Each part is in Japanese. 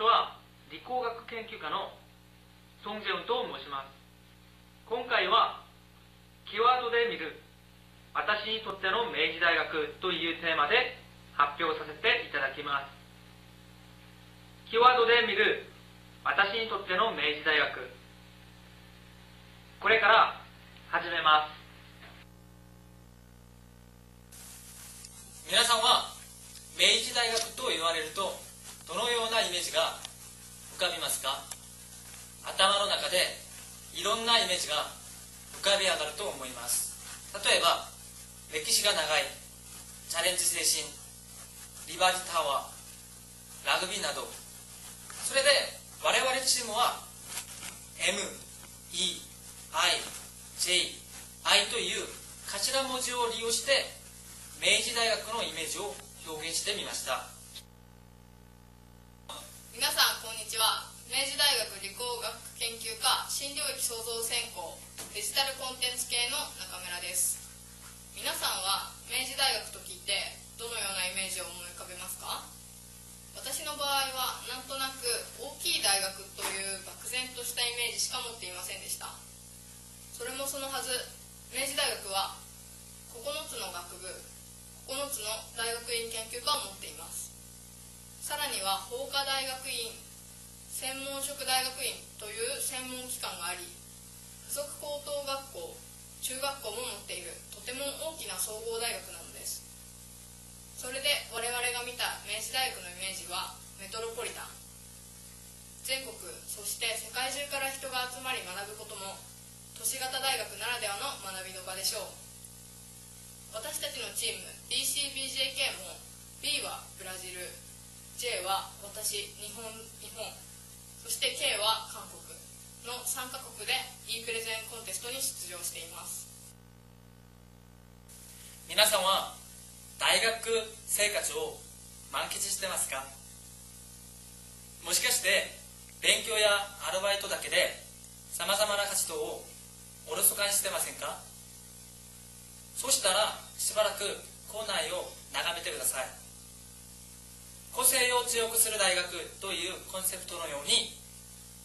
学の皆さん私は理工学研究家のソン・ジェウンと申します。今回はキーワードで見る私にとっての明治大学というテーマで発表させていただきます。キーワードで見る私にとっての明治大学。これから始めます。皆さんは明治大学と言われるとどのようなイメージが浮かびますか？頭の中でいろんなイメージが浮かび上がると思います。例えば歴史が長いチャレンジ精神リバージタワーラグビーなど。それで我々チームは MEIJI という頭文字を利用して明治大学のイメージを表現してみました。こんにちは。明治大学理工学研究科新領域創造専攻デジタルコンテンツ系の中村です。皆さんは明治大学と聞いてどのようなイメージを思い浮かべますか？私の場合はなんとなく大きい大学という漠然としたイメージしか持っていませんでした。それもそのはず明治大学は9つの学部9つの大学院研究科を持っています。さらには法科大学院専門職大学院という専門機関があり附属高等学校中学校も持っているとても大きな総合大学なのです。それで我々が見た明治大学のイメージはメトロポリタン。全国そして世界中から人が集まり学ぶことも都市型大学ならではの学びの場でしょう。私たちのチーム DCBJK も B はブラジル J は私日本日本。そして K は韓国の3カ国で E プレゼンコンテストに出場しています。皆さんは大学生活を満喫してますか？もしかして勉強やアルバイトだけでさまざまな活動をおろそかにしてませんか？そしたらしばらく校内を眺めてください。個性を強くする大学というコンセプトのように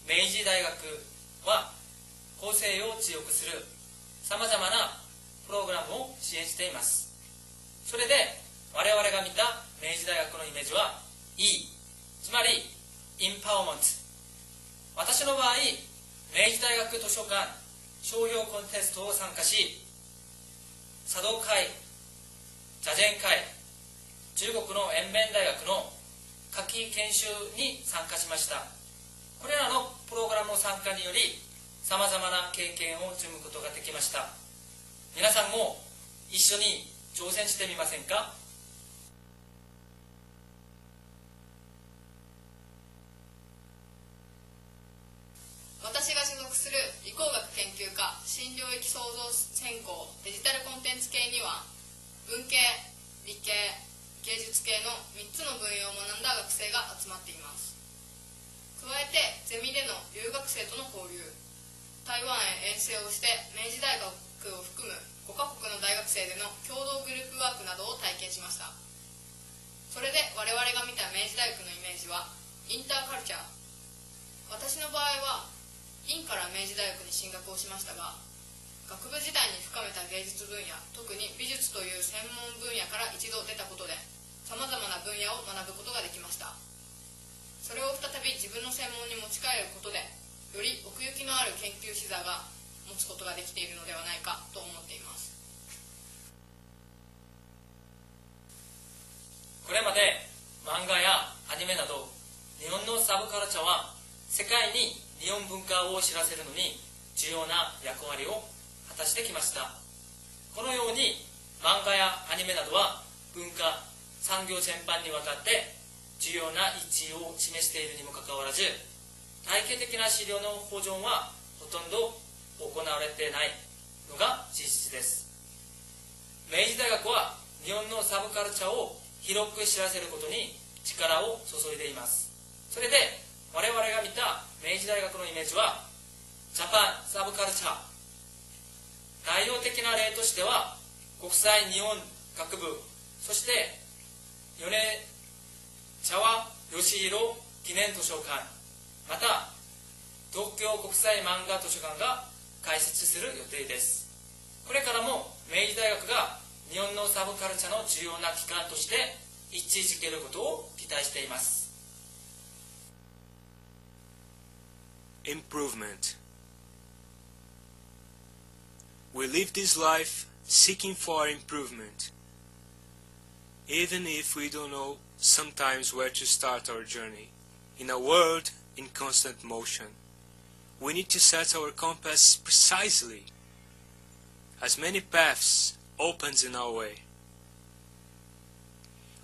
明治大学は個性を強くするさまざまなプログラムを支援しています。それで我々が見た明治大学のイメージは E つまりインパワーメント私の場合明治大学図書館商標コンテストを参加し茶道会座禅会中国の延弁大学の研修に参加しました。これらのプログラムの参加によりさまざまな経験を積むことができました。皆さんも一緒に挑戦してみませんか？私が所属する理工学研究科新領域創造専攻デジタルコンテンツ系には文系理系芸術系の3つの分野を学んだ学生が集まっています。加えてゼミでの留学生との交流。台湾へ遠征をして明治大学を含む5カ国の大学生での共同グループワークなどを体験しました。それで我々が見た明治大学のイメージはインターカルチャー。私の場合は院から明治大学に進学をしましたが学部時代に深めた芸術分野特に美術という専門分野から一度出たことでさまざまな分野を学ぶことができました。それを再び自分の専門に持ち帰ることでより奥行きのある研究視座が持つことができているのではないかと思っています。これまで漫画やアニメなど日本のサブカルチャーは世界に日本文化を知らせるのに重要な役割を果たしてきました。このように漫画やアニメなどは文化産業全般にわたって重要な位置を示しているにもかかわらず体系的な資料の保存はほとんど行われてないのが事実です。明治大学は日本のサブカルチャーを広く知らせることに力を注いでいます。それで我々が見た明治大学のイメージはジャパンサブカルチャー代表的な例としては国際日本学部そして米茶吉弘記念図書館また東京国際漫画図書館が開設する予定ですこれからも明治大学が日本のサブカルチャーの重要な機関として位置づけることを期待しています improvement. We live this life seeking for improvement, even if we don't know sometimes where to start our journey. In a world in constant motion, we need to set our compass precisely, as many paths opens in our way.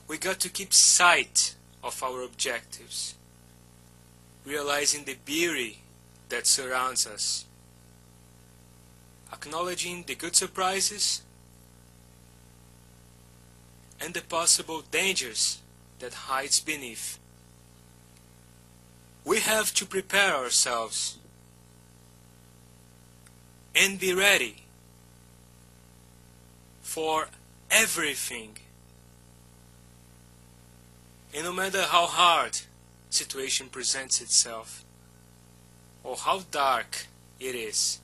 We got to keep sight of our objectives, realizing the beauty that surrounds us, acknowledging the good surprises and the possible dangers that hides beneath. We have to prepare ourselves and be ready for everything. And no matter how hard situation presents itself, or how dark it is,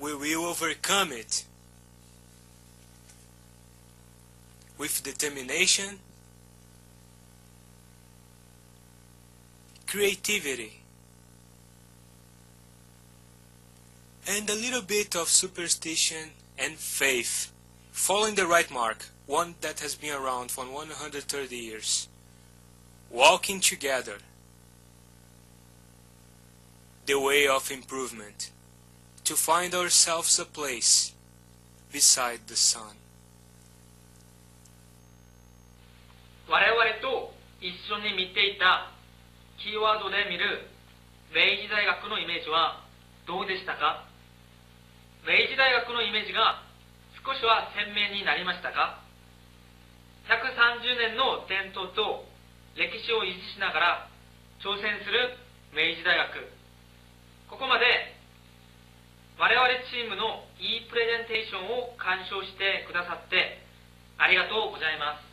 we will overcome it with determination, creativity, and a little bit of superstition and faith, following the right mark, one that has been around for 130 years, walking together the way of improvement, to find ourselves a place beside the sun. 我々と一緒に見ていたキーワードで見る明治大学のイメージはどうでしたか？明治大学のイメージが少しは鮮明になりましたか？130年の伝統と歴史を維持しながら挑戦する明治大学。ここまで我々チームのいいプレゼンテーションを鑑賞してくださってありがとうございます。